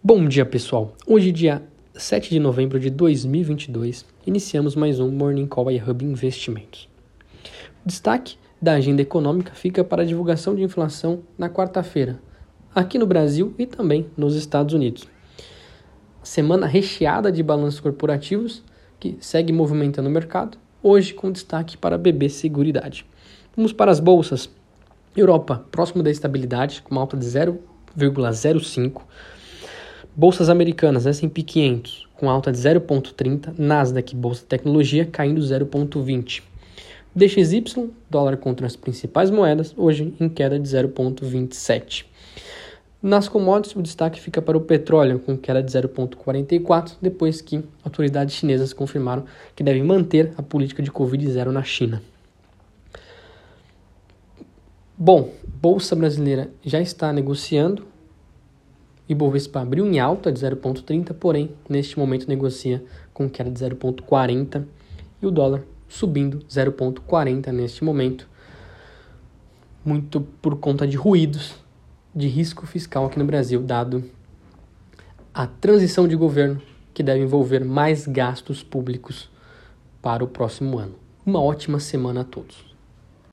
Bom dia, pessoal. Hoje, dia 7 de novembro de 2022, iniciamos mais um Morning Call iHub Investimentos. O destaque da agenda econômica fica para a divulgação de inflação na quarta-feira, aqui no Brasil e também nos Estados Unidos. Semana recheada de balanços corporativos que segue movimentando o mercado, hoje com destaque para BB Seguridade. Vamos para as bolsas. Europa, próximo da estabilidade, com uma alta de 0,05. Bolsas americanas, S&P 500, com alta de 0,30. Nasdaq, Bolsa de Tecnologia, caindo 0,20. DXY, dólar contra as principais moedas, hoje em queda de 0,27. Nas commodities, o destaque fica para o petróleo, com queda de 0,44, depois que autoridades chinesas confirmaram que devem manter a política de Covid-0 na China. Bom, Bolsa Brasileira já está negociando. Ibovespa abriu em alta de 0,30, porém, neste momento negocia com queda de 0,40 e o dólar subindo 0,40 neste momento, muito por conta de ruídos de risco fiscal aqui no Brasil, dado a transição de governo que deve envolver mais gastos públicos para o próximo ano. Uma ótima semana a todos.